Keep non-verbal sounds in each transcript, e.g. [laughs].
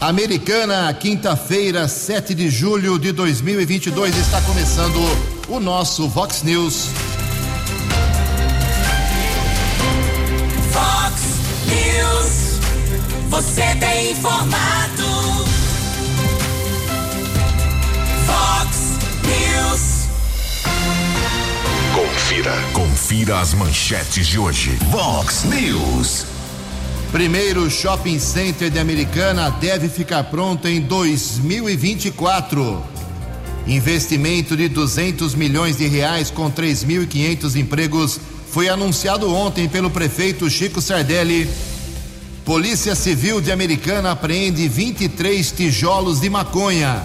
Americana, quinta-feira, 7 de julho de 2022, está começando o nosso Vox News. Vox News, você tem informado. Vox News. Confira, confira as manchetes de hoje. Vox News. Primeiro shopping center de Americana deve ficar pronto em 2024. Investimento de 200 milhões de reais com 3.500 empregos foi anunciado ontem pelo prefeito Chico Sardelli. Polícia Civil de Americana apreende 23 tijolos de maconha.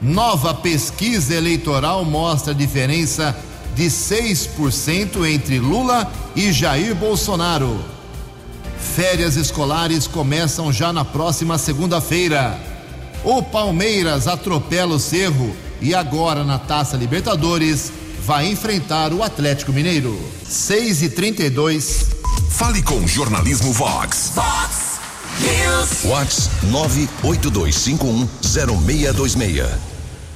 Nova pesquisa eleitoral mostra diferença de 6% entre Lula e Jair Bolsonaro. Férias escolares começam já na próxima segunda-feira. O Palmeiras atropela o Cerro e agora na Taça Libertadores vai enfrentar o Atlético Mineiro. 6 e 32 Fale com o Jornalismo Vox. Vox News. Vox 982510626.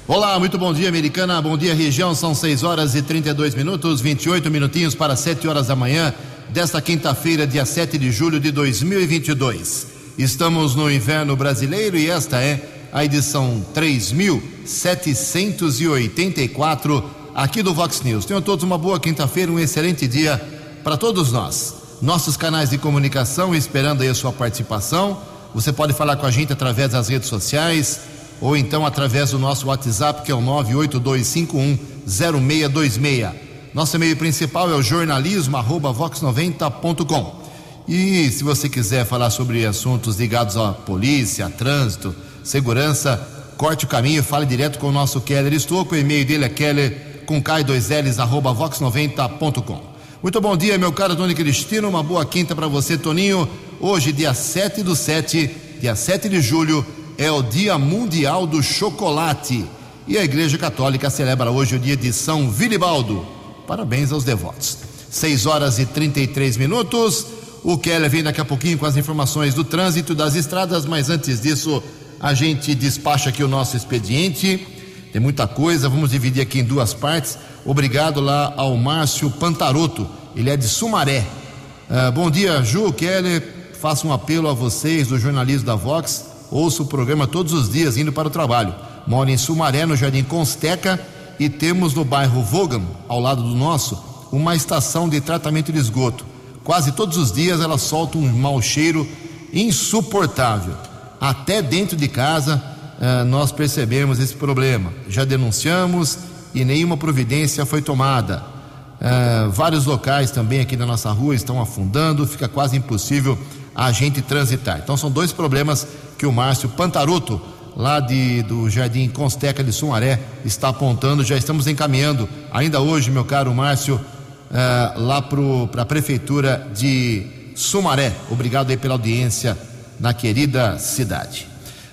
Olá, muito bom dia, americana. Bom dia, região. São 6 horas e 32 minutos, 28 minutinhos para 7 horas da manhã desta quinta-feira, dia 7 de julho de 2022. Estamos no inverno brasileiro e esta é a edição 3784 aqui do Vox News. Tenham todos uma boa quinta-feira, um excelente dia para todos nós. Nossos canais de comunicação esperando aí a sua participação. Você pode falar com a gente através das redes sociais ou então através do nosso WhatsApp que é o 982510626. Nosso e-mail principal é o jornalismo@vox90.com. E se você quiser falar sobre assuntos ligados à polícia, trânsito, segurança, corte o caminho, fale direto com o nosso Keller Estouco. O e-mail dele é keller com K2Ls arroba vox90.com. Muito bom dia, meu caro Tony Cristino. Uma boa quinta para você, Toninho. Hoje, dia 7 do 7, dia 7 de julho, é o Dia Mundial do Chocolate. E a Igreja Católica celebra hoje o dia de São Vilibaldo. Parabéns aos devotos. 6 horas e 33 minutos. O Keller vem daqui a pouquinho com as informações do trânsito das estradas, mas antes disso, a gente despacha aqui o nosso expediente. Tem muita coisa, vamos dividir aqui em duas partes. Obrigado lá ao Márcio Pantaroto, ele é de Sumaré. Uh, bom dia, Ju, Keller. Faço um apelo a vocês do jornalismo da Vox. Ouço o programa todos os dias indo para o trabalho. Moro em Sumaré, no Jardim Consteca e temos no bairro Vogan, ao lado do nosso, uma estação de tratamento de esgoto. Quase todos os dias ela solta um mau cheiro insuportável. Até dentro de casa eh, nós percebemos esse problema. Já denunciamos e nenhuma providência foi tomada. Eh, vários locais também aqui na nossa rua estão afundando, fica quase impossível a gente transitar. Então são dois problemas que o Márcio Pantaruto lá de, do Jardim Consteca de Sumaré está apontando. Já estamos encaminhando, ainda hoje, meu caro Márcio, uh, lá para a Prefeitura de Sumaré. Obrigado aí pela audiência na querida cidade.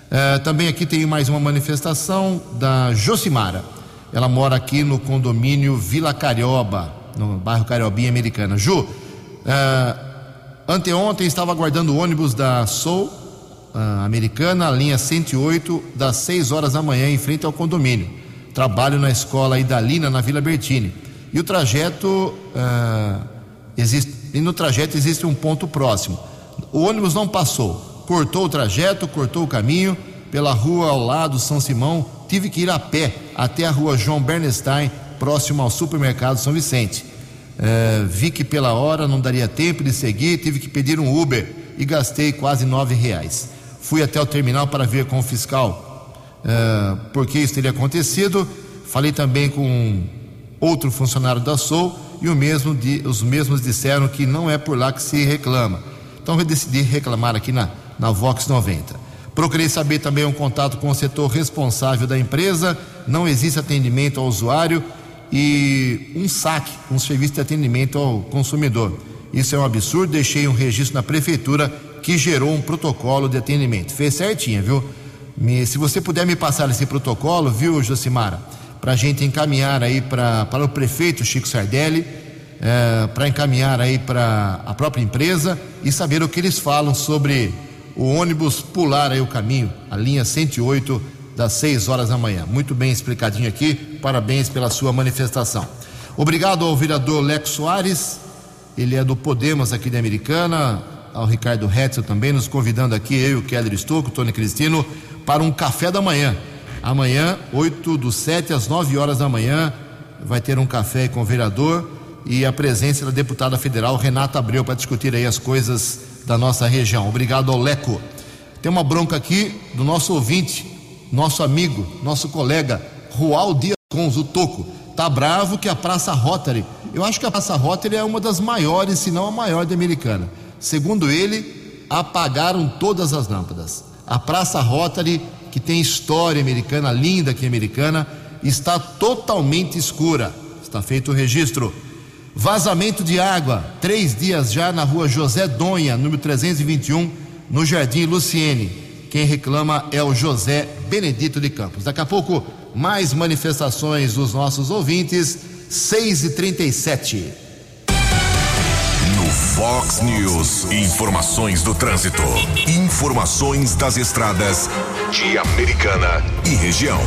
Uh, também aqui tem mais uma manifestação da Josimara. Ela mora aqui no condomínio Vila Carioba, no bairro Cariobinha Americana. Ju, uh, anteontem estava aguardando o ônibus da Soul uh, Americana, linha 108, das 6 horas da manhã, em frente ao condomínio. Trabalho na escola Idalina, na Vila Bertini. E o trajeto, uh, existe, e no trajeto existe um ponto próximo. O ônibus não passou, cortou o trajeto, cortou o caminho pela rua ao lado, São Simão. Tive que ir a pé até a rua João Bernstein, próximo ao supermercado São Vicente. Uh, vi que pela hora não daria tempo de seguir, tive que pedir um Uber e gastei quase nove reais. Fui até o terminal para ver com o fiscal uh, por que isso teria acontecido. Falei também com outro funcionário da SOU e mesmo de, os mesmos disseram que não é por lá que se reclama. Então eu decidi reclamar aqui na, na Vox 90. Procurei saber também um contato com o setor responsável da empresa, não existe atendimento ao usuário e um saque, um serviço de atendimento ao consumidor. Isso é um absurdo, deixei um registro na prefeitura que gerou um protocolo de atendimento. Fez certinho, viu? Me, se você puder me passar esse protocolo, viu, Josimara, para a gente encaminhar aí para o prefeito Chico Sardelli, é, para encaminhar aí para a própria empresa e saber o que eles falam sobre o ônibus pular aí o caminho, a linha 108 das 6 horas da manhã. Muito bem explicadinho aqui. Parabéns pela sua manifestação. Obrigado ao vereador Lex Soares, ele é do Podemos aqui de Americana, ao Ricardo Hetzel também, nos convidando aqui, eu o Keller Estouco, Tony Cristino, para um café da manhã. Amanhã, 8 do 7 às 9 horas da manhã, vai ter um café com o vereador e a presença da deputada federal Renata Abreu para discutir aí as coisas da nossa região. Obrigado ao Leco. Tem uma bronca aqui do nosso ouvinte, nosso amigo, nosso colega, Rual Dias Cons, o Toco. Tá bravo que a Praça Rotary, eu acho que a Praça Rotary é uma das maiores, se não a maior da Americana. Segundo ele, apagaram todas as lâmpadas. A Praça Rotary, que tem história americana, linda aqui americana, está totalmente escura. Está feito o registro. Vazamento de água, três dias já na rua José Donha, número 321, no Jardim Luciene. Quem reclama é o José Benedito de Campos. Daqui a pouco, mais manifestações dos nossos ouvintes, 6 e 37 No Fox News, informações do trânsito. Informações das estradas de Americana e região.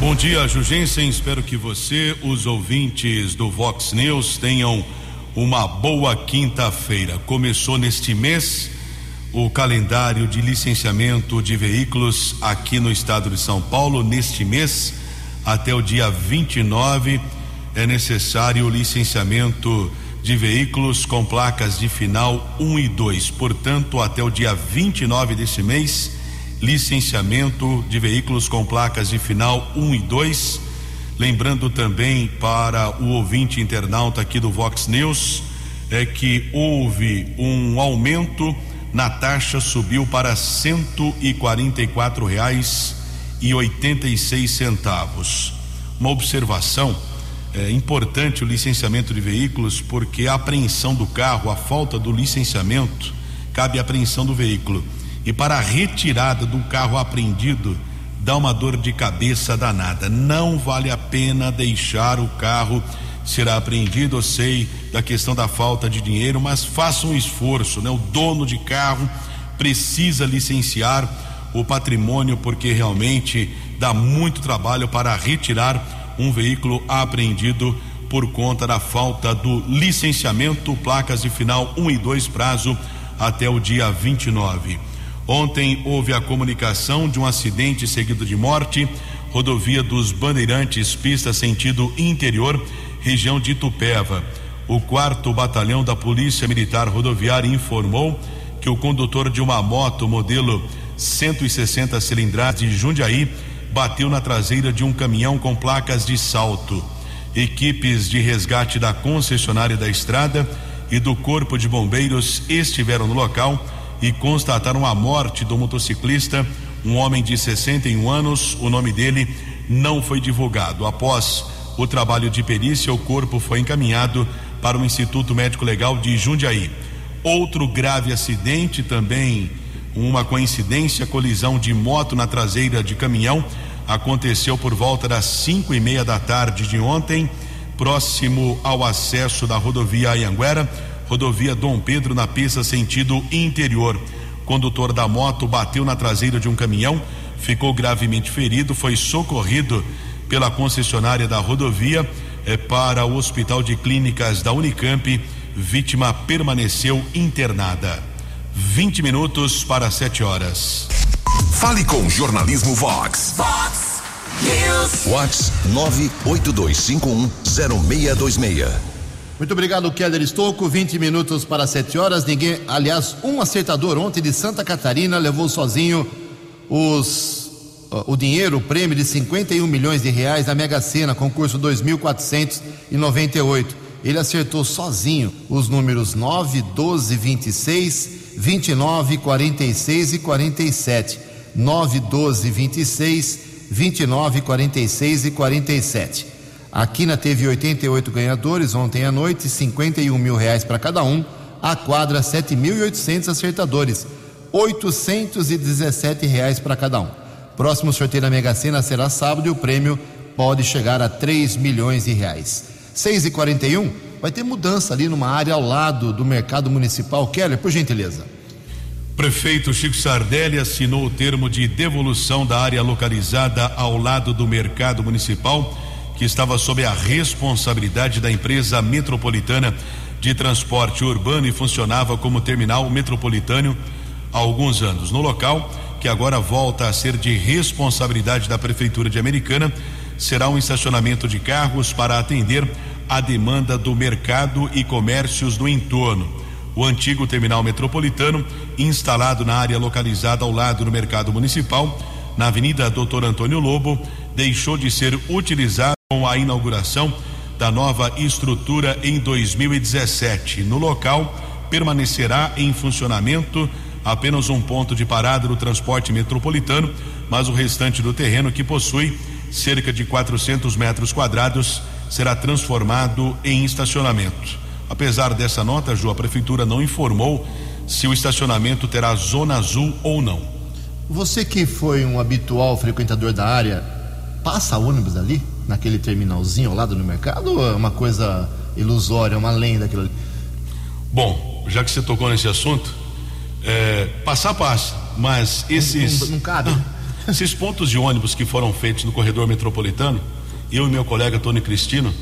Bom dia, Jugensen. Espero que você, os ouvintes do Vox News, tenham uma boa quinta-feira. Começou neste mês o calendário de licenciamento de veículos aqui no estado de São Paulo. Neste mês, até o dia 29, é necessário o licenciamento de veículos com placas de final 1 e 2. Portanto, até o dia 29 desse mês licenciamento de veículos com placas de final 1 e 2. Lembrando também para o ouvinte internauta aqui do Vox News é que houve um aumento na taxa, subiu para cento e quarenta e quatro reais e oitenta e seis centavos. Uma observação é importante o licenciamento de veículos porque a apreensão do carro, a falta do licenciamento, cabe a apreensão do veículo e para a retirada do carro apreendido dá uma dor de cabeça danada. Não vale a pena deixar o carro ser apreendido. Eu sei da questão da falta de dinheiro, mas faça um esforço, né? O dono de carro precisa licenciar o patrimônio porque realmente dá muito trabalho para retirar um veículo apreendido por conta da falta do licenciamento, placas de final 1 um e 2 prazo até o dia 29. Ontem houve a comunicação de um acidente seguido de morte, rodovia dos Bandeirantes, pista sentido interior, região de Itupeva. O quarto batalhão da Polícia Militar Rodoviária informou que o condutor de uma moto modelo 160 cilindradas de Jundiaí bateu na traseira de um caminhão com placas de salto. Equipes de resgate da concessionária da estrada e do Corpo de Bombeiros estiveram no local e constataram a morte do motociclista, um homem de 61 anos. O nome dele não foi divulgado. Após o trabalho de perícia, o corpo foi encaminhado para o Instituto Médico Legal de Jundiaí. Outro grave acidente, também uma coincidência, colisão de moto na traseira de caminhão, aconteceu por volta das cinco e meia da tarde de ontem, próximo ao acesso da rodovia Anhanguera rodovia Dom Pedro, na pista sentido interior. Condutor da moto bateu na traseira de um caminhão, ficou gravemente ferido, foi socorrido pela concessionária da rodovia eh, para o Hospital de Clínicas da Unicamp. Vítima permaneceu internada. 20 minutos para 7 horas. Fale com Jornalismo Vox. Vox News. Vox 982510626. Muito obrigado, Keller Estocco. 20 minutos para 7 horas. Ninguém, aliás, um acertador ontem de Santa Catarina levou sozinho os, o dinheiro, o prêmio de 51 milhões de reais da Mega Sena, concurso 2498. Ele acertou sozinho os números 9, 12, 26, 29, 46 e 47. 9, 12, 26, 29, 46 e 47. A Quina teve 88 ganhadores ontem à noite, 51 mil reais para cada um. A quadra, 7.800 acertadores, 817 reais para cada um. Próximo sorteio da Mega Sena será sábado e o prêmio pode chegar a 3 milhões de reais. 6 e 41 vai ter mudança ali numa área ao lado do mercado municipal. Keller, por gentileza. prefeito Chico Sardelli assinou o termo de devolução da área localizada ao lado do mercado municipal, que estava sob a responsabilidade da empresa metropolitana de transporte urbano e funcionava como terminal metropolitano há alguns anos. No local, que agora volta a ser de responsabilidade da Prefeitura de Americana, será um estacionamento de carros para atender a demanda do mercado e comércios do entorno. O antigo terminal metropolitano, instalado na área localizada ao lado do mercado municipal, na Avenida Doutor Antônio Lobo, deixou de ser utilizado com a inauguração da nova estrutura em 2017. No local, permanecerá em funcionamento apenas um ponto de parada do transporte metropolitano, mas o restante do terreno, que possui cerca de 400 metros quadrados, será transformado em estacionamento. Apesar dessa nota, Ju, a prefeitura não informou se o estacionamento terá zona azul ou não. Você que foi um habitual frequentador da área, passa ônibus ali, naquele terminalzinho ao lado do mercado, ou é uma coisa ilusória, uma lenda aquilo ali? Bom, já que você tocou nesse assunto, é, passar passa, mas esses. Não, não, não cabe. Esses pontos de ônibus que foram feitos no corredor metropolitano, eu e meu colega Tony Cristino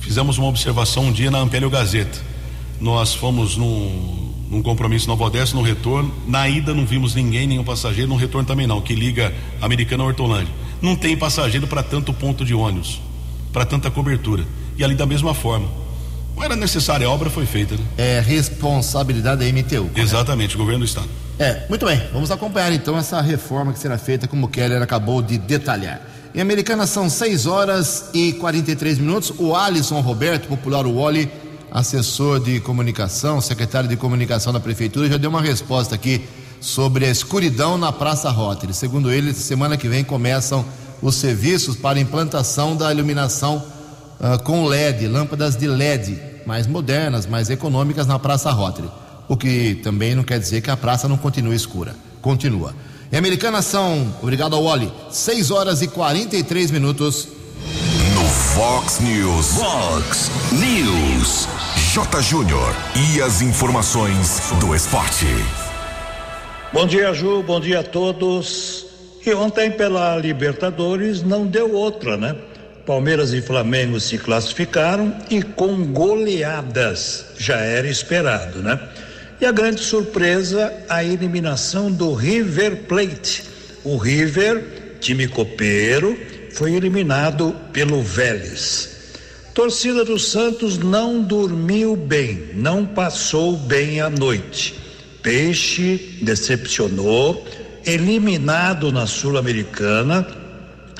fizemos uma observação um dia na Ampélio Gazeta. Nós fomos num, num compromisso Nova Odessa, no retorno. Na ida não vimos ninguém, nenhum passageiro, no retorno também não, que liga Americana a Hortolândia. Não tem passageiro para tanto ponto de ônibus, para tanta cobertura. E ali da mesma forma. Não era necessária, a obra foi feita. Né? É responsabilidade da MTU. Correto? Exatamente, o governo do estado. É, muito bem. Vamos acompanhar então essa reforma que será feita, como o Keller acabou de detalhar. Em Americana são 6 horas e 43 minutos. O Alisson Roberto, popular Wally, assessor de comunicação, secretário de comunicação da prefeitura, já deu uma resposta aqui sobre a escuridão na Praça Rotary. Segundo ele, semana que vem começam os serviços para implantação da iluminação uh, com LED, lâmpadas de LED mais modernas, mais econômicas na Praça Rotary. O que também não quer dizer que a praça não continue escura. Continua. Em Americana são, obrigado ao Wally, 6 horas e 43 minutos. No Fox News. Fox News. J. Júnior. E as informações do esporte. Bom dia, Ju. Bom dia a todos. E ontem, pela Libertadores, não deu outra, né? Palmeiras e Flamengo se classificaram e com goleadas. Já era esperado, né? E a grande surpresa, a eliminação do River Plate. O River, time copeiro, foi eliminado pelo Vélez. Torcida do Santos não dormiu bem, não passou bem a noite. Peixe decepcionou, eliminado na Sul-Americana,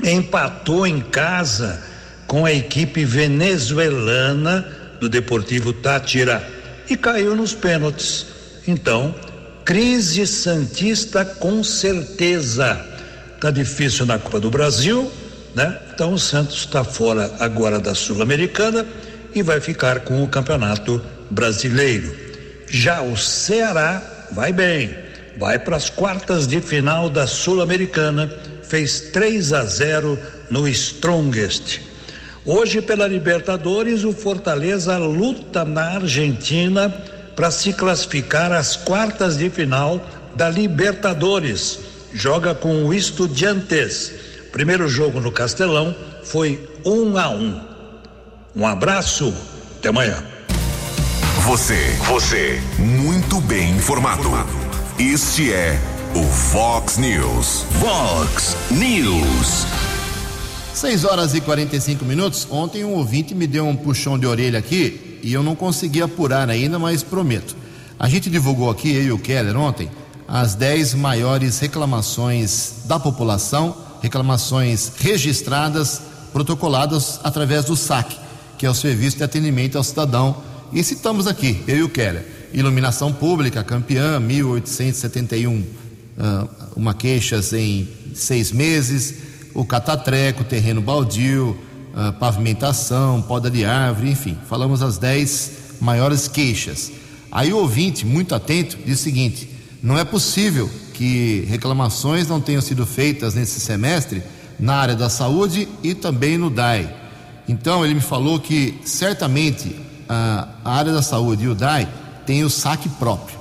empatou em casa com a equipe venezuelana do Deportivo Tátira e caiu nos pênaltis. Então, crise santista com certeza. Tá difícil na Copa do Brasil, né? Então o Santos está fora agora da Sul-Americana e vai ficar com o Campeonato Brasileiro. Já o Ceará vai bem, vai para as quartas de final da Sul-Americana, fez 3 a 0 no Strongest. Hoje, pela Libertadores, o Fortaleza luta na Argentina para se classificar às quartas de final da Libertadores. Joga com o Estudiantes. Primeiro jogo no Castelão foi um a um. Um abraço, até amanhã. Você, você, muito bem informado. Este é o Fox News. Fox News. 6 horas e 45 minutos. Ontem um ouvinte me deu um puxão de orelha aqui e eu não consegui apurar ainda, mas prometo. A gente divulgou aqui, eu e o Keller, ontem, as 10 maiores reclamações da população, reclamações registradas, protocoladas através do SAC, que é o Serviço de Atendimento ao Cidadão. E citamos aqui, eu e o Keller. Iluminação pública, campeã, 1871, uh, uma queixas em seis meses o catatreco, terreno baldio, pavimentação, poda de árvore, enfim, falamos as 10 maiores queixas. Aí o ouvinte, muito atento, diz o seguinte: não é possível que reclamações não tenham sido feitas nesse semestre na área da saúde e também no DAI. Então ele me falou que certamente a, área da saúde e o DAI têm o saque próprio.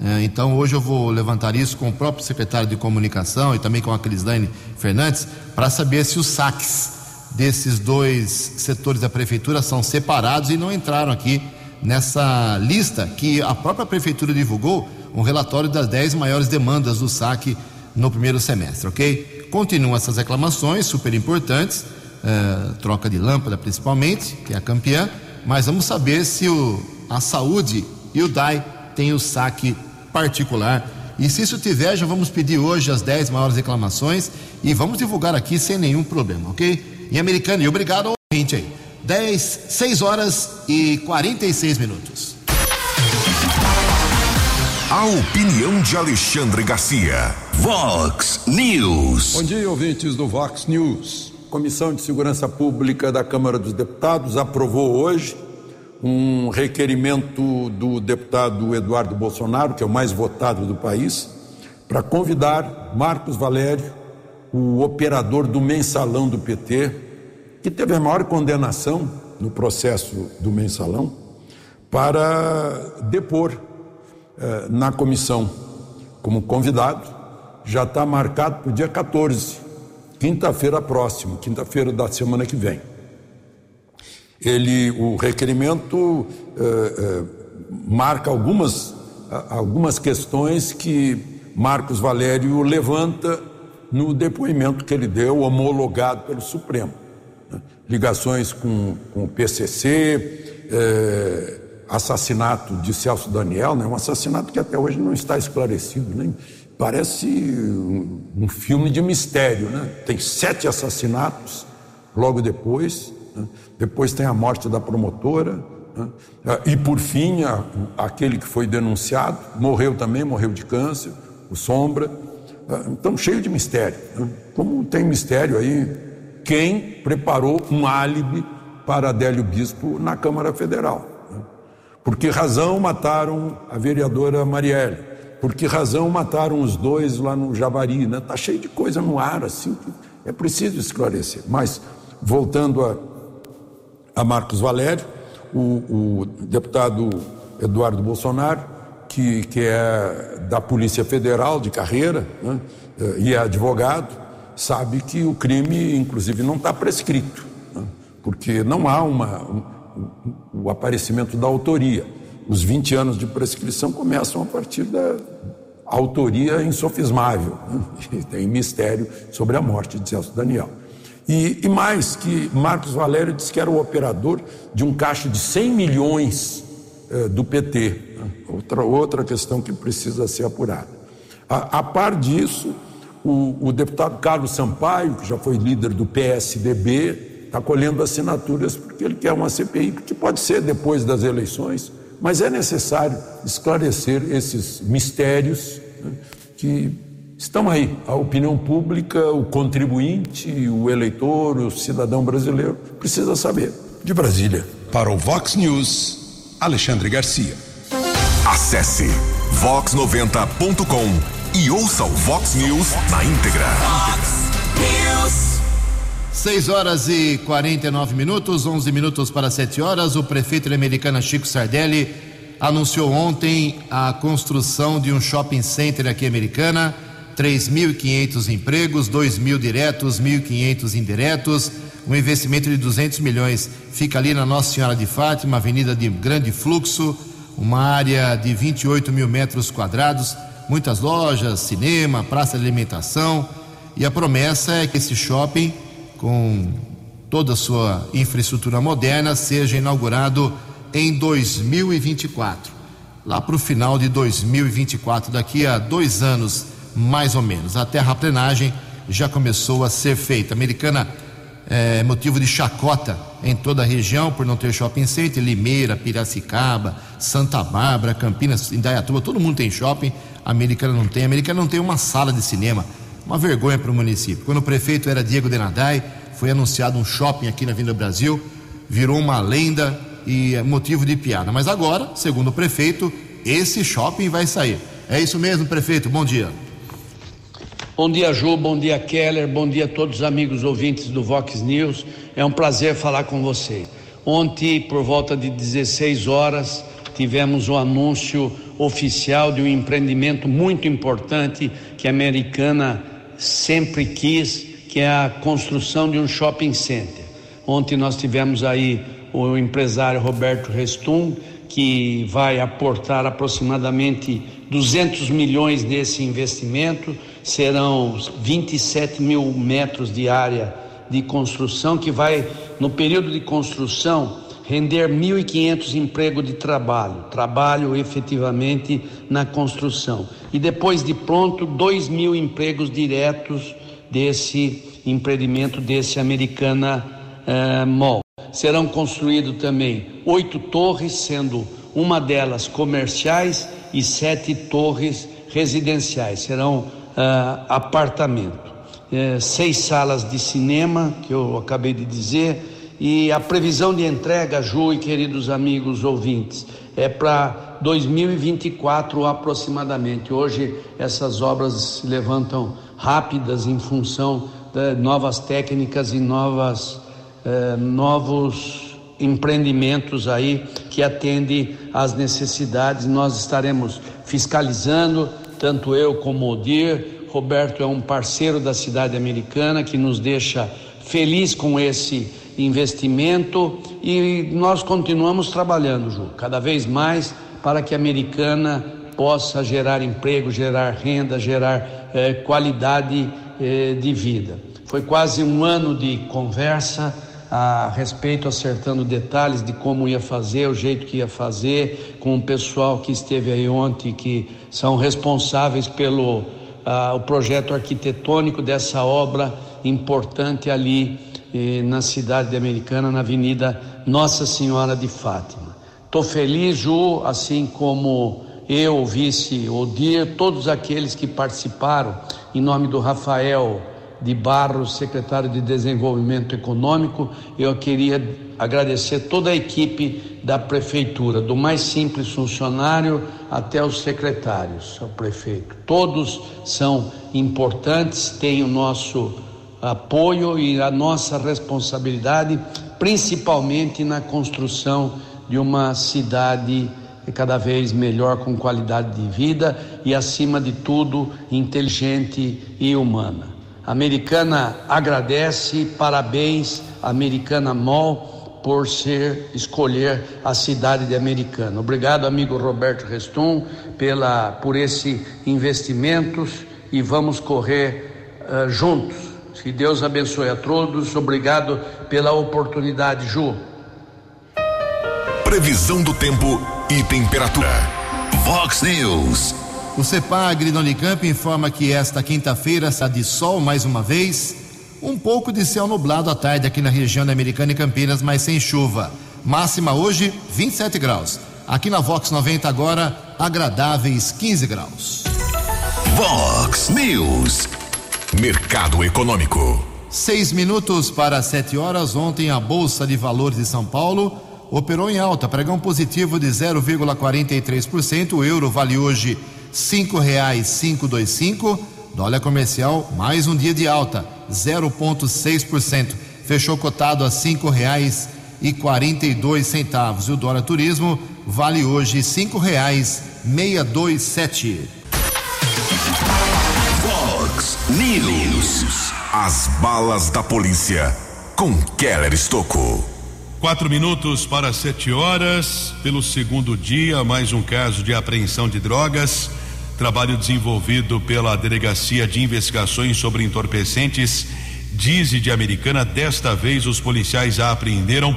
É, então hoje eu vou levantar isso com o próprio secretário de comunicação e também com a Crislane Fernandes para saber se os saques desses dois setores da prefeitura são separados e não entraram aqui nessa lista que a própria prefeitura divulgou um relatório das 10 maiores demandas do saque no primeiro semestre, ok? Continuam essas reclamações super importantes, eh, troca de lâmpada principalmente, que é a campeã, mas vamos saber se o, a saúde e o DAI têm o saque particular. E se isso tiver, já vamos pedir hoje as 10 maiores reclamações e vamos divulgar aqui sem nenhum problema, ok? Em americano, e obrigado ao ouvinte aí. 10, 6 horas e 46 minutos. A opinião de Alexandre Garcia. Vox News. Bom dia, ouvintes do Vox News. Comissão de Segurança Pública da Câmara dos Deputados aprovou hoje um requerimento do deputado Eduardo Bolsonaro, que é o mais votado do país, para convidar Marcos Valério, o operador do mensalão do PT, que teve a maior condenação no processo do mensalão, para depor eh, na comissão como convidado, já está marcado para o dia 14, quinta-feira próxima, quinta-feira da semana que vem. Ele, o requerimento eh, eh, marca algumas, algumas questões que Marcos Valério levanta no depoimento que ele deu, homologado pelo Supremo. Né? Ligações com, com o PCC, eh, assassinato de Celso Daniel, né? um assassinato que até hoje não está esclarecido, nem parece um, filme de mistério, né? Tem sete assassinatos logo depois, né? Depois tem a morte da promotora né? e por fim a, aquele que foi denunciado morreu também, morreu de câncer, o Sombra, então cheio de mistério. Né? Como tem mistério aí, quem preparou um álibi para Adélio Bispo na Câmara Federal? Por que razão mataram a vereadora Marielle? Por que razão mataram os dois lá no Javari? Né? Tá cheio de coisa no ar assim que é preciso esclarecer. Mas voltando a, a Marcos Valério, o, o, deputado Eduardo Bolsonaro, que, que é da Polícia Federal de carreira né? e é advogado, sabe que o crime, inclusive, não está prescrito, né? porque não há uma o aparecimento da autoria. Os 20 anos de prescrição começam a partir da autoria insofismável. Né? [laughs] Tem mistério sobre a morte de Celso Daniel. E, e, mais, que Marcos Valério disse que era o operador de um caixa de 100 milhões eh, do PT. Né? Outra, outra questão que precisa ser apurada. A, a par disso, o, o deputado Carlos Sampaio, que já foi líder do PSDB, está colhendo assinaturas porque ele quer uma CPI, que pode ser depois das eleições, mas é necessário esclarecer esses mistérios né, que estão aí. A opinião pública, o contribuinte, o eleitor, o cidadão brasileiro precisa saber. De Brasília. Para o Vox News, Alexandre Garcia. Acesse vox90.com e ouça o Vox News na íntegra. Vox News. 6 horas e 49 minutos, 11 minutos para 7 horas. O prefeito Americana Chico Sardelli anunciou ontem a construção de um shopping center aqui em Americana. 3.500 empregos, 2 mil diretos, 1.500 indiretos, um investimento de 200 milhões. Fica ali na Nossa Senhora de Fátima, avenida de grande fluxo, uma área de 28 mil metros quadrados, muitas lojas, cinema, praça de alimentação. E a promessa é que esse shopping com toda a sua infraestrutura moderna, seja inaugurado em 2024, lá para o final de 2024, daqui a dois anos mais ou menos. A terraplenagem já começou a ser feita. Americana é motivo de chacota em toda a região por não ter shopping center, Limeira, Piracicaba, Santa Bárbara, Campinas, Indaiatuba, todo mundo tem shopping, a americana não tem. A americana não tem uma sala de cinema uma vergonha para o município. Quando o prefeito era Diego Denadai, foi anunciado um shopping aqui na Vinda Brasil, virou uma lenda e é motivo de piada. Mas agora, segundo o prefeito, esse shopping vai sair. É isso mesmo, prefeito? Bom dia. Bom dia, Ju. Bom dia, Keller. Bom dia a todos os amigos ouvintes do Vox News. É um prazer falar com você. Ontem, por volta de 16 horas, tivemos o anúncio oficial de um empreendimento muito importante que a Americana sempre quis, que é a construção de um shopping center. Ontem nós tivemos aí o empresário Roberto Restum, que vai aportar aproximadamente 200 milhões nesse investimento, serão 27 mil metros de área de construção, que vai, no período de construção, render 1.500 empregos de trabalho, trabalho efetivamente na construção. E depois de pronto, 2 mil empregos diretos desse empreendimento, desse Americana eh, Mall. Serão construídos também oito torres, sendo uma delas comerciais e sete torres residenciais. Serão ah, apartamentos. Eh, seis salas de cinema, que eu acabei de dizer, e a previsão de entrega, Ju e queridos amigos ouvintes, é para 2024 aproximadamente. Hoje essas obras se levantam rápidas em função de novas técnicas e novas eh, novos empreendimentos aí que atendem às necessidades. Nós estaremos fiscalizando, tanto eu como o Dir. Roberto é um parceiro da cidade americana que nos deixa feliz com esse investimento e nós continuamos trabalhando, Ju, cada vez mais para que a americana possa gerar emprego, gerar renda, gerar eh, qualidade eh, de vida. Foi quase um ano de conversa a respeito, acertando detalhes de como ia fazer, o jeito que ia fazer, com o pessoal que esteve aí ontem, que são responsáveis pelo uh, o projeto arquitetônico dessa obra importante ali eh, na cidade americana, na Avenida Nossa Senhora de Fátima. Estou feliz, Ju, assim como eu, o vice Odir, todos aqueles que participaram, em nome do Rafael de Barros, secretário de Desenvolvimento Econômico. Eu queria agradecer toda a equipe da prefeitura, do mais simples funcionário até os secretários, ao prefeito. Todos são importantes, têm o nosso apoio e a nossa responsabilidade, principalmente na construção de uma cidade cada vez melhor com qualidade de vida e acima de tudo inteligente e humana. Americana agradece, parabéns, Americana Mall, por ser escolher a cidade de Americana. Obrigado, amigo Roberto Restum, pela, por esse investimentos e vamos correr uh, juntos. Que Deus abençoe a todos. Obrigado pela oportunidade, Ju. Previsão do tempo e temperatura. Vox News. O CEPAGRI no Unicamp informa que esta quinta-feira está de sol mais uma vez. Um pouco de céu nublado à tarde aqui na região da Americana e Campinas, mas sem chuva. Máxima hoje, 27 graus. Aqui na Vox 90 agora, agradáveis 15 graus. Vox News. Mercado Econômico. Seis minutos para sete horas. Ontem a Bolsa de Valores de São Paulo operou em alta, pregão positivo de 0,43%. O euro vale hoje cinco reais cinco dois cinco, dólar comercial mais um dia de alta 0,6%, fechou cotado a cinco reais e quarenta e dois centavos. E o dólar turismo vale hoje cinco reais meia dois sete. Fox News, as balas da polícia com Keller Estocou. Quatro minutos para sete horas, pelo segundo dia, mais um caso de apreensão de drogas trabalho desenvolvido pela Delegacia de Investigações sobre Entorpecentes Dize de Americana. Desta vez, os policiais apreenderam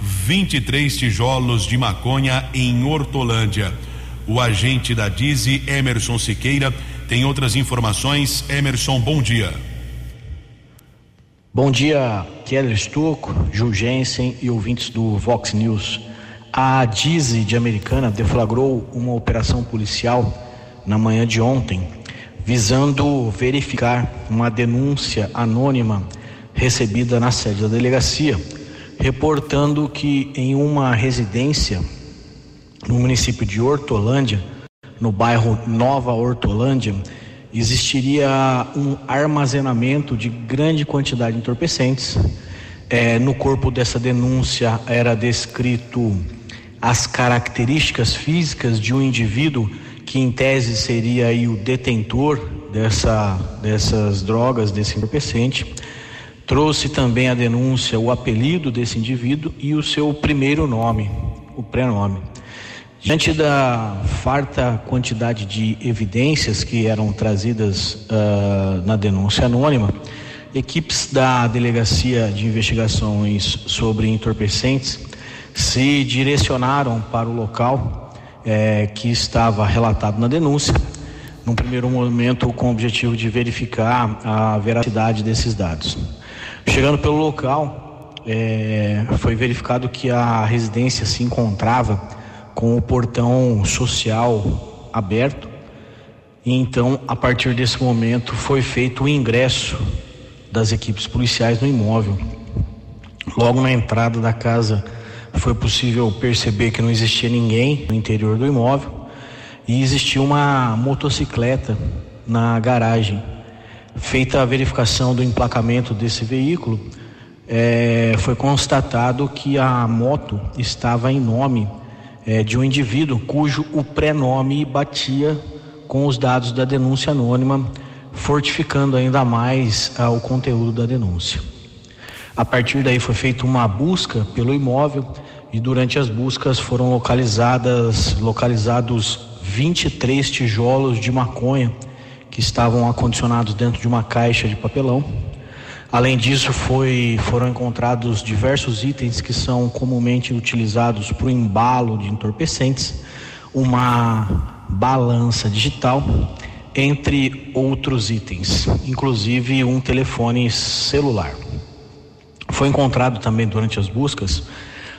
23 tijolos de maconha em Hortolândia. O agente da Dize, Emerson Siqueira, tem outras informações. Emerson, bom dia. Bom dia, Keller Stucco, Ju Jensen e ouvintes do Vox News. A Dize de Americana deflagrou uma operação policial na manhã de ontem, visando verificar uma denúncia anônima recebida na sede da delegacia, reportando que em uma residência no município de Hortolândia, no bairro Nova Hortolândia, existiria um armazenamento de grande quantidade de entorpecentes. É, no corpo dessa denúncia era descrito as características físicas de um indivíduo que em tese seria aí o detentor dessa, dessas drogas, desse entorpecente. Trouxe também a denúncia o apelido desse indivíduo e o seu primeiro nome, o prenome. Diante da farta quantidade de evidências que eram trazidas uh, na denúncia anônima, equipes da Delegacia de Investigações sobre Entorpecentes se direcionaram para o local é, que estava relatado na denúncia, num primeiro momento com o objetivo de verificar a veracidade desses dados. Chegando pelo local, é, foi verificado que a residência se encontrava com o portão social aberto, e então, a partir desse momento, foi feito o ingresso das equipes policiais no imóvel. Logo na entrada da casa foi possível perceber que não existia ninguém no interior do imóvel e existia uma motocicleta na garagem. Feita a verificação do emplacamento desse veículo, é, foi constatado que a moto estava em nome é, de um indivíduo cujo o prenome batia com os dados da denúncia anônima, fortificando ainda mais ah, o conteúdo da denúncia. A partir daí foi feita uma busca pelo imóvel e durante as buscas foram localizadas localizados 23 tijolos de maconha que estavam acondicionados dentro de uma caixa de papelão. Além disso, foi, foram encontrados diversos itens que são comumente utilizados para o embalo de entorpecentes, uma balança digital, entre outros itens, inclusive um telefone celular. Foi encontrado também durante as buscas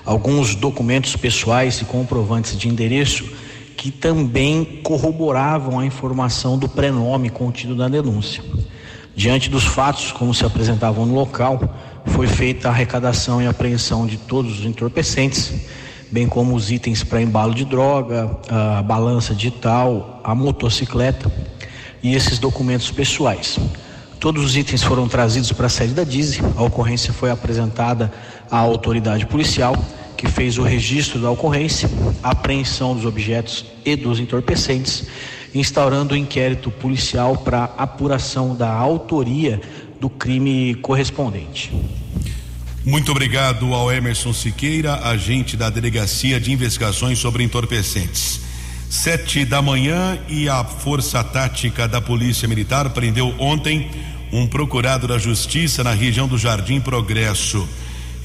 alguns documentos pessoais e comprovantes de endereço que também corroboravam a informação do prenome contido na denúncia. Diante dos fatos, como se apresentavam no local, foi feita a arrecadação e apreensão de todos os entorpecentes, bem como os itens para embalo de droga, a balança digital, a motocicleta e esses documentos pessoais. Todos os itens foram trazidos para a sede da DISE. A ocorrência foi apresentada à autoridade policial, que fez o registro da ocorrência, apreensão dos objetos e dos entorpecentes, instaurando o um inquérito policial para apuração da autoria do crime correspondente. Muito obrigado ao Emerson Siqueira, agente da Delegacia de Investigações sobre Entorpecentes. Sete da manhã e a Força Tática da Polícia Militar prendeu ontem um procurado da Justiça na região do Jardim Progresso.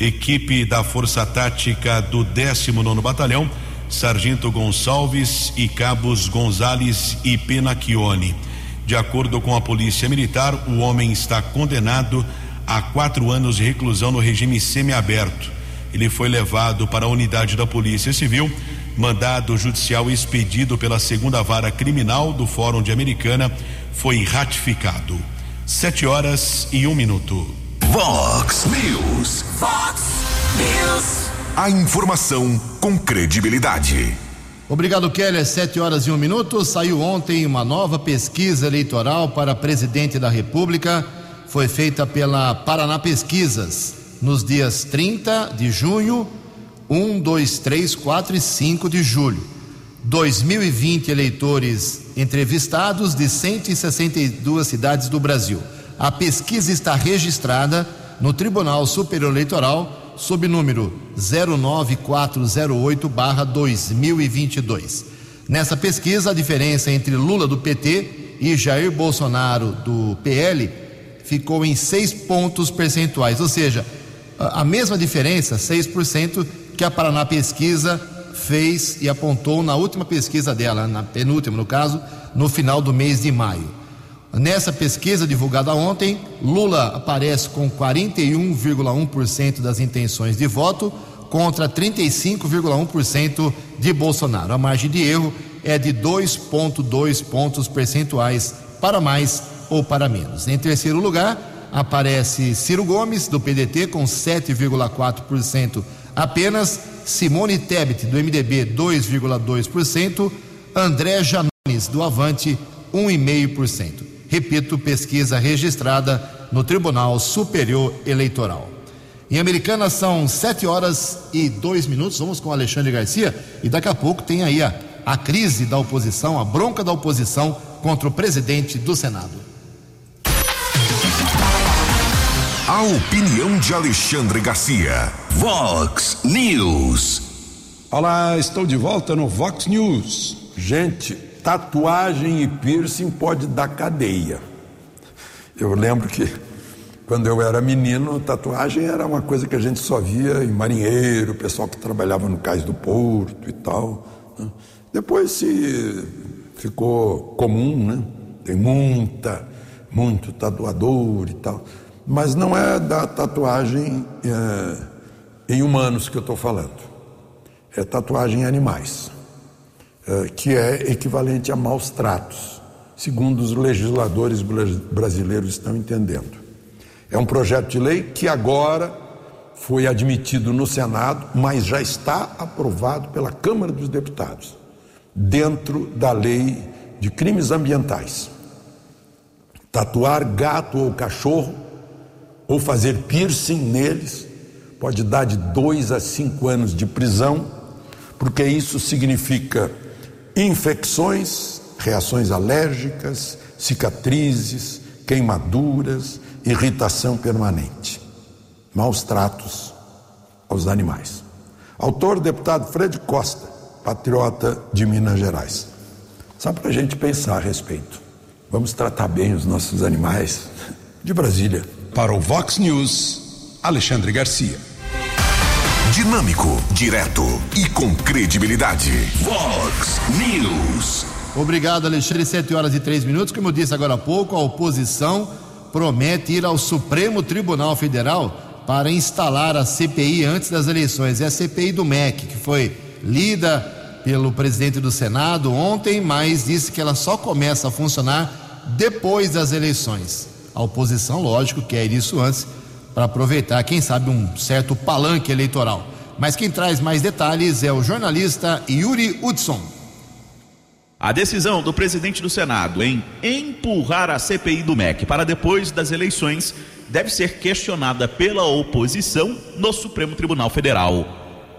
Equipe da Força Tática do 19 Batalhão, Sargento Gonçalves e Cabos Gonzales e Penacchione. De acordo com a Polícia Militar, o homem está condenado a quatro anos de reclusão no regime semiaberto. Ele foi levado para a unidade da Polícia Civil mandado judicial expedido pela segunda vara criminal do Fórum de Americana foi ratificado. Sete horas e um minuto. Vox News. Vox News. A informação com credibilidade. Obrigado, Keller. Sete horas e um minuto. Saiu ontem uma nova pesquisa eleitoral para presidente da República. Foi feita pela Paraná Pesquisas nos dias 30 de junho 1, 2, 3, 4 e 5 de julho. 2020 eleitores entrevistados de 162 cidades do Brasil. A pesquisa está registrada no Tribunal Superior Eleitoral sob número 09408/2022. Nessa pesquisa, a diferença entre Lula do PT e Jair Bolsonaro do PL ficou em seis pontos percentuais, ou seja, a mesma diferença, 6%, que a Paraná Pesquisa fez e apontou na última pesquisa dela, na penúltima no caso, no final do mês de maio. Nessa pesquisa divulgada ontem, Lula aparece com 41,1% das intenções de voto contra 35,1% de Bolsonaro. A margem de erro é de 2,2 pontos percentuais para mais ou para menos. Em terceiro lugar, aparece Ciro Gomes, do PDT, com 7,4% Apenas Simone Tebet, do MDB, 2,2%. André Janones, do Avante, 1,5%. Repito, pesquisa registrada no Tribunal Superior Eleitoral. Em Americana são 7 horas e 2 minutos. Vamos com Alexandre Garcia e daqui a pouco tem aí a, a crise da oposição, a bronca da oposição contra o presidente do Senado. A opinião de Alexandre Garcia. Vox News. Olá, estou de volta no Vox News. Gente, tatuagem e piercing pode dar cadeia. Eu lembro que quando eu era menino, tatuagem era uma coisa que a gente só via em marinheiro, pessoal que trabalhava no cais do porto e tal. né? Depois se ficou comum, né? Tem muita, muito tatuador e tal. Mas não é da tatuagem é, em humanos que eu estou falando. É tatuagem em animais, é, que é equivalente a maus tratos, segundo os legisladores bra- brasileiros estão entendendo. É um projeto de lei que agora foi admitido no Senado, mas já está aprovado pela Câmara dos Deputados, dentro da lei de crimes ambientais. Tatuar gato ou cachorro, ou fazer piercing neles, pode dar de dois a cinco anos de prisão, porque isso significa infecções, reações alérgicas, cicatrizes, queimaduras, irritação permanente, maus tratos aos animais. Autor, deputado Fred Costa, patriota de Minas Gerais. Só para a gente pensar a respeito. Vamos tratar bem os nossos animais de Brasília. Para o Vox News, Alexandre Garcia. Dinâmico, direto e com credibilidade. Vox News. Obrigado, Alexandre. 7 horas e 3 minutos. Como eu disse agora há pouco, a oposição promete ir ao Supremo Tribunal Federal para instalar a CPI antes das eleições. É a CPI do MEC, que foi lida pelo presidente do Senado ontem, mas disse que ela só começa a funcionar depois das eleições. A oposição, lógico, quer isso antes para aproveitar, quem sabe, um certo palanque eleitoral. Mas quem traz mais detalhes é o jornalista Yuri Hudson. A decisão do presidente do Senado em empurrar a CPI do MEC para depois das eleições deve ser questionada pela oposição no Supremo Tribunal Federal.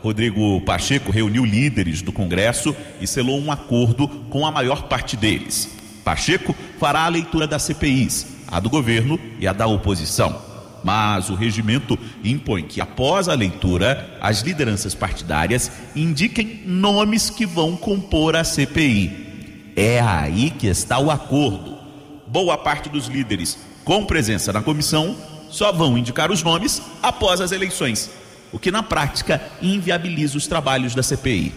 Rodrigo Pacheco reuniu líderes do Congresso e selou um acordo com a maior parte deles. Pacheco fará a leitura das CPIs, a do governo e a da oposição. Mas o regimento impõe que, após a leitura, as lideranças partidárias indiquem nomes que vão compor a CPI. É aí que está o acordo. Boa parte dos líderes com presença na comissão só vão indicar os nomes após as eleições, o que na prática inviabiliza os trabalhos da CPI.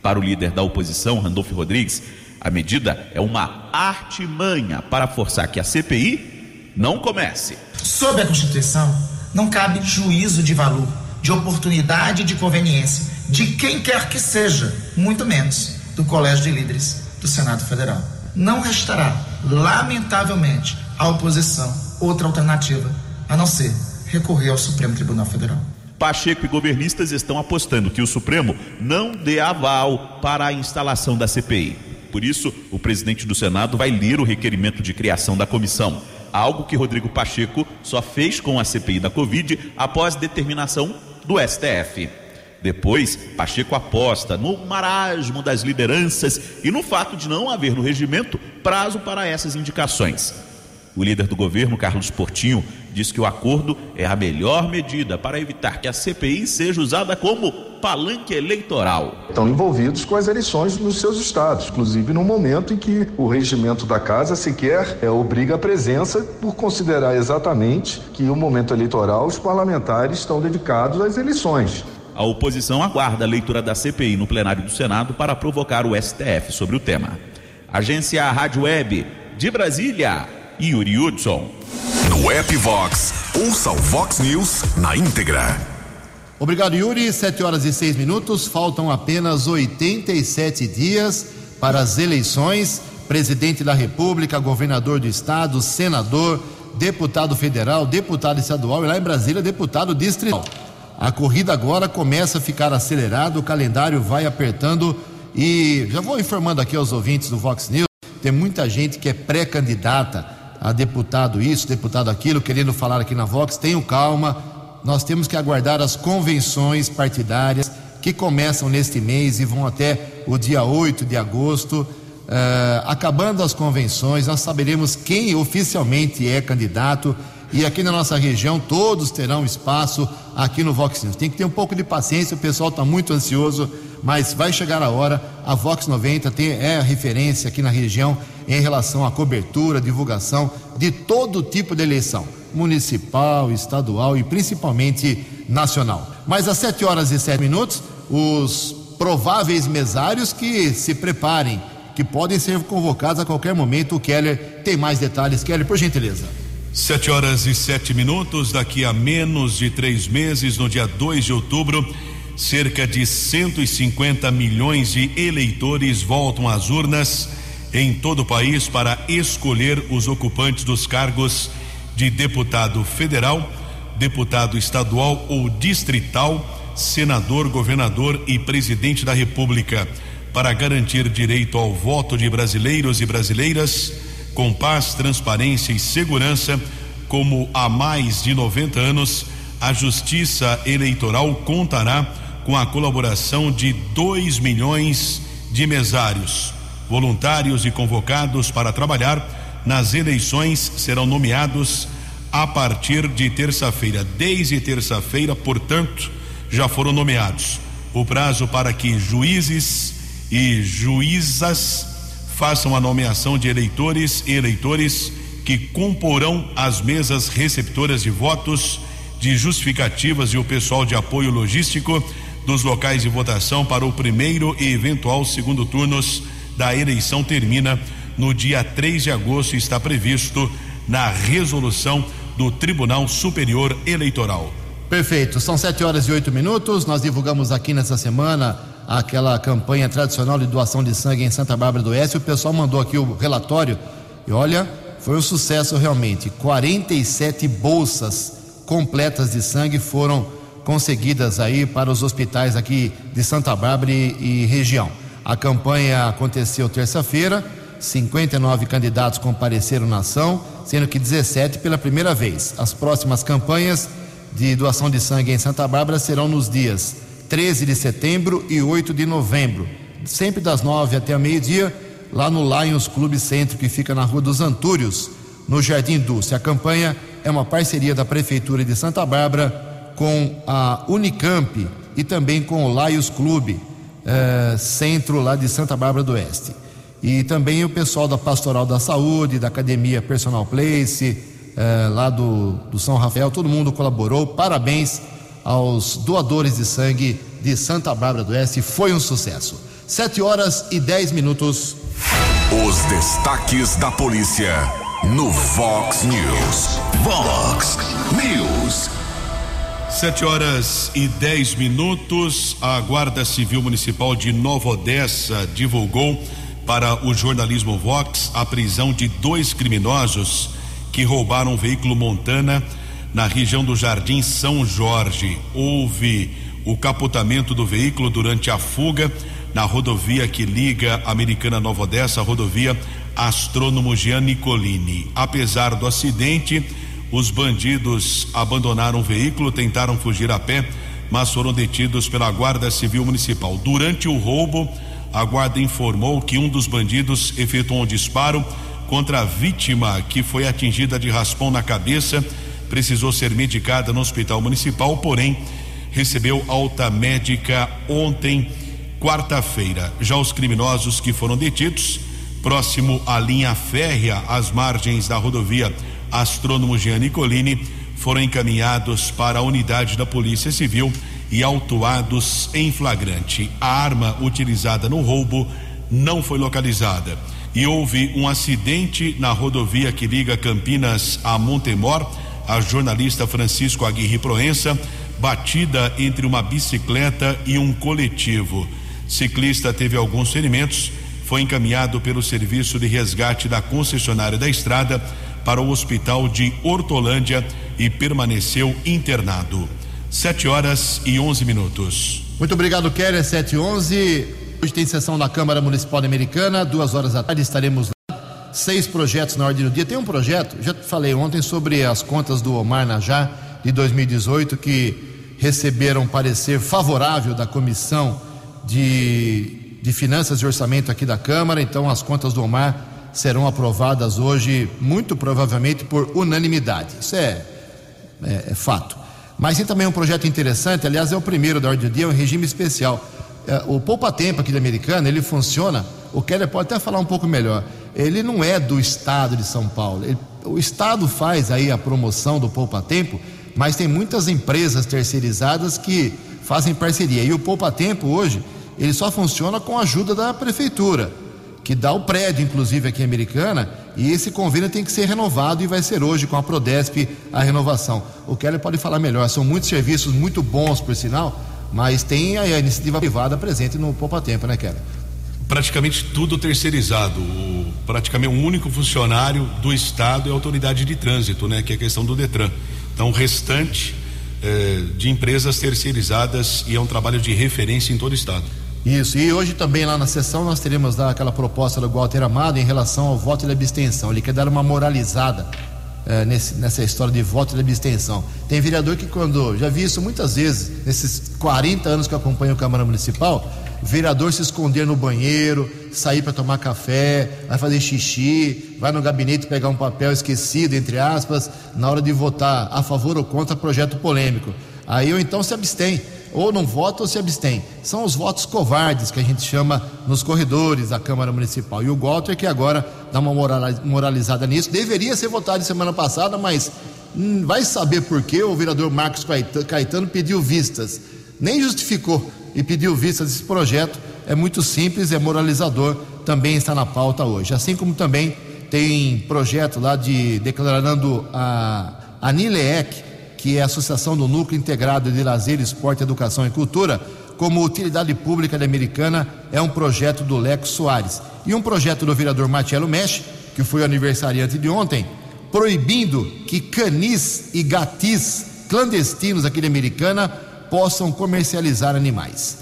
Para o líder da oposição, Randolfo Rodrigues, a medida é uma artimanha para forçar que a CPI não comece. Sob a Constituição, não cabe juízo de valor, de oportunidade e de conveniência de quem quer que seja, muito menos do Colégio de Líderes do Senado Federal. Não restará, lamentavelmente, à oposição outra alternativa a não ser recorrer ao Supremo Tribunal Federal. Pacheco e governistas estão apostando que o Supremo não dê aval para a instalação da CPI. Por isso, o presidente do Senado vai ler o requerimento de criação da comissão, algo que Rodrigo Pacheco só fez com a CPI da Covid após determinação do STF. Depois, Pacheco aposta no marasmo das lideranças e no fato de não haver no regimento prazo para essas indicações. O líder do governo, Carlos Portinho, diz que o acordo é a melhor medida para evitar que a CPI seja usada como palanque eleitoral. Estão envolvidos com as eleições nos seus estados, inclusive no momento em que o regimento da casa sequer é, obriga a presença, por considerar exatamente que o momento eleitoral os parlamentares estão dedicados às eleições. A oposição aguarda a leitura da CPI no plenário do Senado para provocar o STF sobre o tema. Agência Rádio Web de Brasília, Yuri Hudson. No app Vox, ouça o Vox News na íntegra. Obrigado, Yuri. 7 horas e 6 minutos. Faltam apenas 87 dias para as eleições. Presidente da República, governador do estado, senador, deputado federal, deputado estadual e lá em Brasília, deputado distrital. A corrida agora começa a ficar acelerada, o calendário vai apertando e já vou informando aqui aos ouvintes do Vox News, tem muita gente que é pré-candidata a deputado isso, deputado aquilo, querendo falar aqui na Vox. Tenham calma, nós temos que aguardar as convenções partidárias que começam neste mês e vão até o dia 8 de agosto. Uh, acabando as convenções, nós saberemos quem oficialmente é candidato e aqui na nossa região todos terão espaço aqui no Vox News. Tem que ter um pouco de paciência, o pessoal está muito ansioso, mas vai chegar a hora. A Vox 90 tem, é a referência aqui na região em relação à cobertura, divulgação de todo tipo de eleição, municipal, estadual e principalmente nacional. Mas às 7 horas e 7 minutos, os prováveis mesários que se preparem, que podem ser convocados a qualquer momento. O Keller tem mais detalhes. Keller, por gentileza. Sete horas e sete minutos, daqui a menos de três meses, no dia 2 de outubro, cerca de 150 milhões de eleitores voltam às urnas em todo o país para escolher os ocupantes dos cargos de deputado federal, deputado estadual ou distrital, senador, governador e presidente da República. Para garantir direito ao voto de brasileiros e brasileiras, com paz, transparência e segurança, como há mais de 90 anos, a Justiça Eleitoral contará com a colaboração de 2 milhões de mesários. Voluntários e convocados para trabalhar nas eleições serão nomeados a partir de terça-feira. Desde terça-feira, portanto, já foram nomeados. O prazo para que juízes e juízas façam a nomeação de eleitores e eleitores que comporão as mesas receptoras de votos, de justificativas e o pessoal de apoio logístico dos locais de votação para o primeiro e eventual segundo turnos da eleição termina no dia 3 de agosto está previsto na resolução do Tribunal Superior Eleitoral. Perfeito, são sete horas e oito minutos. Nós divulgamos aqui nessa semana aquela campanha tradicional de doação de sangue em Santa Bárbara do Oeste. O pessoal mandou aqui o relatório e olha, foi um sucesso realmente. 47 bolsas completas de sangue foram conseguidas aí para os hospitais aqui de Santa Bárbara e, e região. A campanha aconteceu terça-feira, 59 candidatos compareceram na ação, sendo que 17 pela primeira vez. As próximas campanhas de doação de sangue em Santa Bárbara serão nos dias 13 de setembro e 8 de novembro, sempre das 9 até meio-dia, lá no Lions Clube Centro, que fica na Rua dos Antúrios, no Jardim Dulce. A campanha é uma parceria da Prefeitura de Santa Bárbara com a Unicamp e também com o Lions Clube eh, Centro lá de Santa Bárbara do Oeste. E também o pessoal da Pastoral da Saúde, da Academia Personal Place, eh, lá do, do São Rafael, todo mundo colaborou. Parabéns aos doadores de sangue de Santa Bárbara do Oeste. Foi um sucesso. Sete horas e dez minutos. Os destaques da polícia no Vox News. Vox News. Sete horas e dez minutos. A Guarda Civil Municipal de Nova Odessa divulgou para o jornalismo Vox a prisão de dois criminosos que roubaram um veículo Montana na região do Jardim São Jorge. Houve o capotamento do veículo durante a fuga na rodovia que liga Americana Nova Odessa, a rodovia Astrônomo Jean Nicolini. Apesar do acidente, os bandidos abandonaram o veículo, tentaram fugir a pé, mas foram detidos pela Guarda Civil Municipal. Durante o roubo, a guarda informou que um dos bandidos efetuou um disparo contra a vítima que foi atingida de raspão na cabeça precisou ser medicada no hospital municipal, porém recebeu alta médica ontem, quarta-feira. Já os criminosos que foram detidos, próximo à linha férrea, às margens da rodovia Astrônomo Jean Nicolini, foram encaminhados para a unidade da Polícia Civil e autuados em flagrante. A arma utilizada no roubo não foi localizada. E houve um acidente na rodovia que liga Campinas a Montemor a jornalista Francisco Aguirre Proença, batida entre uma bicicleta e um coletivo. Ciclista teve alguns ferimentos, foi encaminhado pelo serviço de resgate da concessionária da estrada para o hospital de Hortolândia e permaneceu internado. Sete horas e onze minutos. Muito obrigado, Kelly. Sete e onze. Hoje tem sessão na Câmara Municipal Americana, duas horas da tarde estaremos seis projetos na ordem do dia. Tem um projeto, já falei ontem sobre as contas do Omar Najá, de 2018 que receberam parecer favorável da Comissão de, de Finanças e Orçamento aqui da Câmara. Então, as contas do Omar serão aprovadas hoje, muito provavelmente por unanimidade. Isso é, é, é fato. Mas tem também um projeto interessante, aliás, é o primeiro da ordem do dia, é um regime especial. É, o Poupa Tempo aqui da Americana, ele funciona, o Keller pode até falar um pouco melhor, ele não é do Estado de São Paulo. Ele, o Estado faz aí a promoção do Poupa Tempo, mas tem muitas empresas terceirizadas que fazem parceria. E o Poupa Tempo hoje, ele só funciona com a ajuda da prefeitura, que dá o prédio, inclusive aqui em Americana, e esse convênio tem que ser renovado e vai ser hoje com a Prodesp a renovação. O Keller pode falar melhor, são muitos serviços muito bons, por sinal, mas tem a iniciativa privada presente no Poupa Tempo, né, Keller? praticamente tudo terceirizado. O, praticamente um único funcionário do Estado é a autoridade de trânsito, né? Que é a questão do Detran. Então, o restante é, de empresas terceirizadas e é um trabalho de referência em todo o Estado. Isso, e hoje também lá na sessão nós teremos dar aquela proposta do Walter Amado em relação ao voto de abstenção. Ele quer dar uma moralizada é, nesse, nessa história de voto de abstenção. Tem vereador que quando, já vi isso muitas vezes, nesses 40 anos que eu acompanho a Câmara Municipal, vereador se esconder no banheiro, sair para tomar café, vai fazer xixi, vai no gabinete pegar um papel esquecido, entre aspas, na hora de votar a favor ou contra projeto polêmico. Aí ou então se abstém, ou não vota ou se abstém. São os votos covardes que a gente chama nos corredores da Câmara Municipal. E o Walter que agora dá uma moralizada nisso, deveria ser votado semana passada, mas hum, vai saber por que o vereador Marcos Caetano pediu vistas. Nem justificou e pediu vista desse projeto. É muito simples, é moralizador, também está na pauta hoje. Assim como também tem projeto lá de declarando a, a NILEEC, que é a Associação do Núcleo Integrado de Lazer, Esporte, Educação e Cultura, como utilidade pública da Americana, é um projeto do Leco Soares. E um projeto do vereador Matielo Mesh, que foi o aniversariante de ontem, proibindo que canis e gatis clandestinos aqui da Americana possam comercializar animais.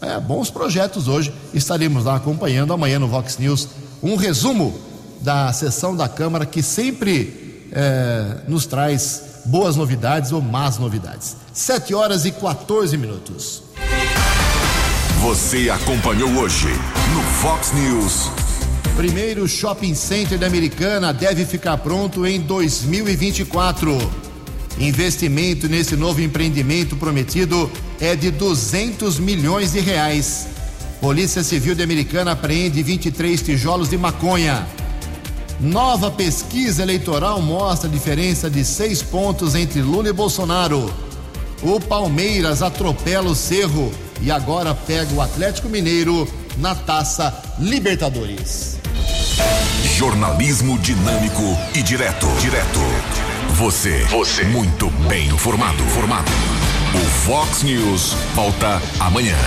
É, bons projetos hoje, estaremos lá acompanhando amanhã no Vox News um resumo da sessão da Câmara que sempre é, nos traz boas novidades ou más novidades. 7 horas e 14 minutos. Você acompanhou hoje no Fox News. Primeiro shopping center da Americana deve ficar pronto em 2024. Investimento nesse novo empreendimento prometido é de 200 milhões de reais. Polícia Civil de Americana apreende 23 tijolos de maconha. Nova pesquisa eleitoral mostra a diferença de seis pontos entre Lula e Bolsonaro. O Palmeiras atropela o Cerro e agora pega o Atlético Mineiro na taça Libertadores. Jornalismo dinâmico e direto. Direto. Você. Você. Muito bem informado. Formado. O Fox News volta amanhã.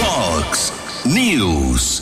Fox News.